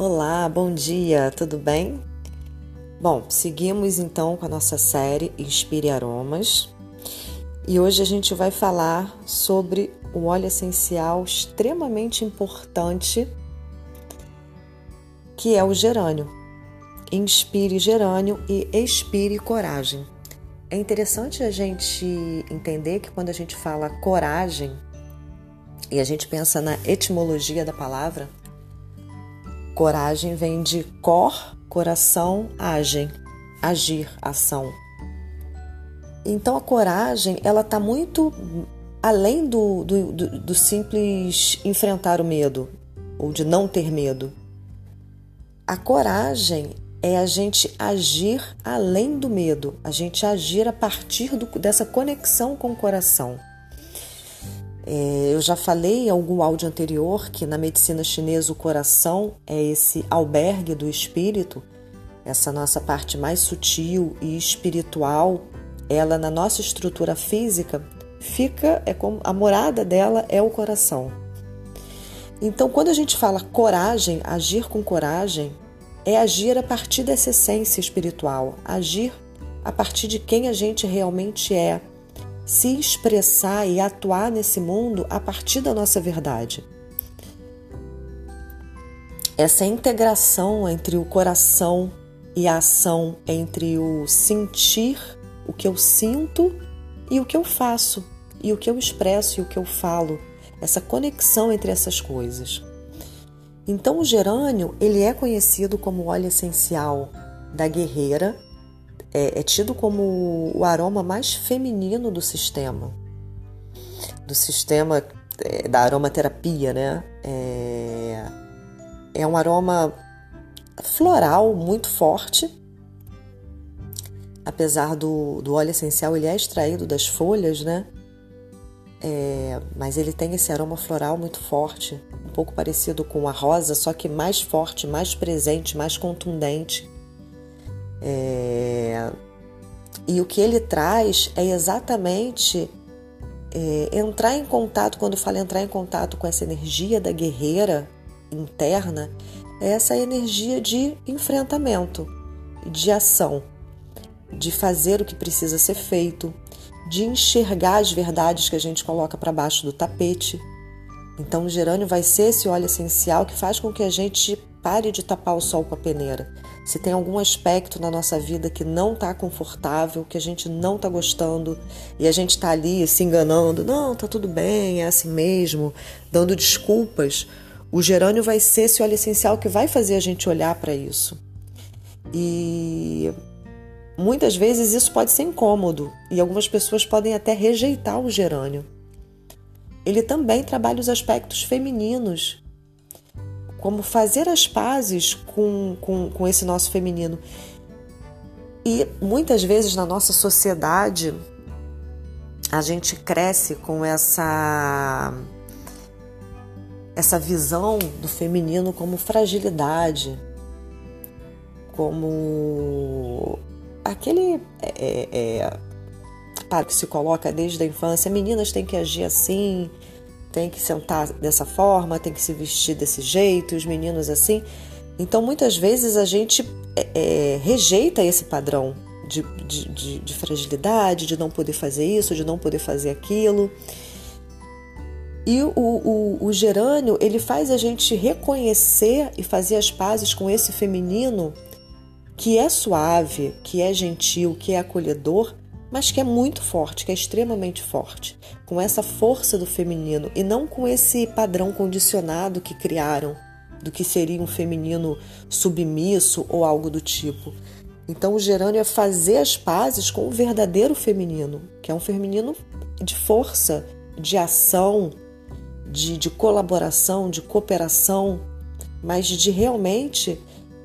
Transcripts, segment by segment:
Olá, bom dia, tudo bem? Bom, seguimos então com a nossa série Inspire Aromas e hoje a gente vai falar sobre um óleo essencial extremamente importante que é o gerânio. Inspire gerânio e expire coragem. É interessante a gente entender que quando a gente fala coragem e a gente pensa na etimologia da palavra, Coragem vem de cor, coração, agem, agir, ação. Então a coragem ela está muito além do, do, do, do simples enfrentar o medo ou de não ter medo. A coragem é a gente agir além do medo, a gente agir a partir do, dessa conexão com o coração. É, eu já falei em algum áudio anterior que na medicina chinesa o coração é esse albergue do espírito, essa nossa parte mais sutil e espiritual. Ela na nossa estrutura física fica é como a morada dela é o coração. Então, quando a gente fala coragem, agir com coragem, é agir a partir dessa essência espiritual, agir a partir de quem a gente realmente é, se expressar e atuar nesse mundo a partir da nossa verdade. Essa integração entre o coração e a ação, entre o sentir, o que eu sinto e o que eu faço, e o que eu expresso e o que eu falo, essa conexão entre essas coisas. Então o gerânio, ele é conhecido como óleo essencial da guerreira é, é tido como o aroma mais feminino do sistema, do sistema é, da aromaterapia, né? É, é um aroma floral muito forte, apesar do, do óleo essencial ele é extraído das folhas, né? É, mas ele tem esse aroma floral muito forte, um pouco parecido com a rosa, só que mais forte, mais presente, mais contundente. É, e o que ele traz é exatamente é, entrar em contato, quando fala entrar em contato com essa energia da guerreira interna, é essa energia de enfrentamento, de ação, de fazer o que precisa ser feito, de enxergar as verdades que a gente coloca para baixo do tapete. Então, o gerânio vai ser esse óleo essencial que faz com que a gente pare de tapar o sol com a peneira. Se tem algum aspecto na nossa vida que não está confortável, que a gente não está gostando e a gente está ali se enganando, não, tá tudo bem, é assim mesmo, dando desculpas, o gerânio vai ser esse óleo essencial que vai fazer a gente olhar para isso. E muitas vezes isso pode ser incômodo e algumas pessoas podem até rejeitar o gerânio. Ele também trabalha os aspectos femininos como fazer as pazes com, com, com esse nosso feminino. E muitas vezes na nossa sociedade a gente cresce com essa essa visão do feminino como fragilidade, como aquele é, é, para que se coloca desde a infância, meninas têm que agir assim, tem que sentar dessa forma, tem que se vestir desse jeito, os meninos assim. Então, muitas vezes a gente é, é, rejeita esse padrão de, de, de, de, fragilidade, de não poder fazer isso, de não poder fazer aquilo. E o, o, o gerânio, ele faz a gente reconhecer e fazer as pazes com esse feminino que é suave, que é gentil, que é acolhedor, mas que é muito forte, que é extremamente forte, com essa força do feminino e não com esse padrão condicionado que criaram do que seria um feminino submisso ou algo do tipo. Então, o gerânio é fazer as pazes com o verdadeiro feminino, que é um feminino de força, de ação, de, de colaboração, de cooperação, mas de realmente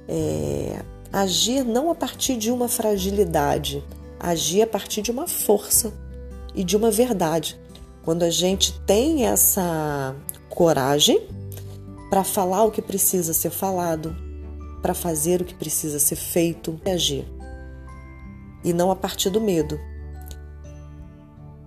é, agir não a partir de uma fragilidade, agir a partir de uma força e de uma verdade. Quando a gente tem essa coragem para falar o que precisa ser falado, para fazer o que precisa ser feito e agir. E não a partir do medo.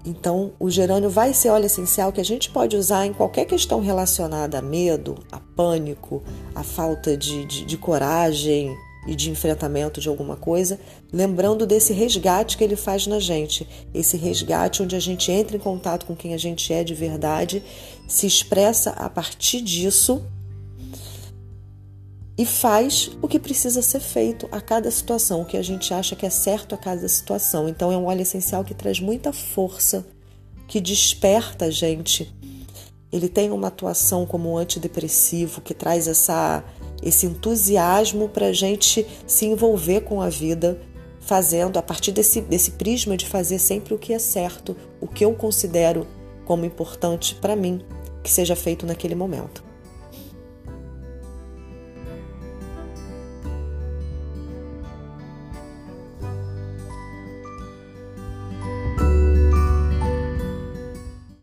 Então, o gerânio vai ser óleo essencial que a gente pode usar em qualquer questão relacionada a medo, a pânico, a falta de, de, de coragem e de enfrentamento de alguma coisa, lembrando desse resgate que ele faz na gente, esse resgate onde a gente entra em contato com quem a gente é de verdade, se expressa a partir disso e faz o que precisa ser feito a cada situação, o que a gente acha que é certo a cada situação. Então é um óleo essencial que traz muita força, que desperta a gente. Ele tem uma atuação como um antidepressivo que traz essa, esse entusiasmo para a gente se envolver com a vida, fazendo a partir desse, desse prisma de fazer sempre o que é certo, o que eu considero como importante para mim que seja feito naquele momento.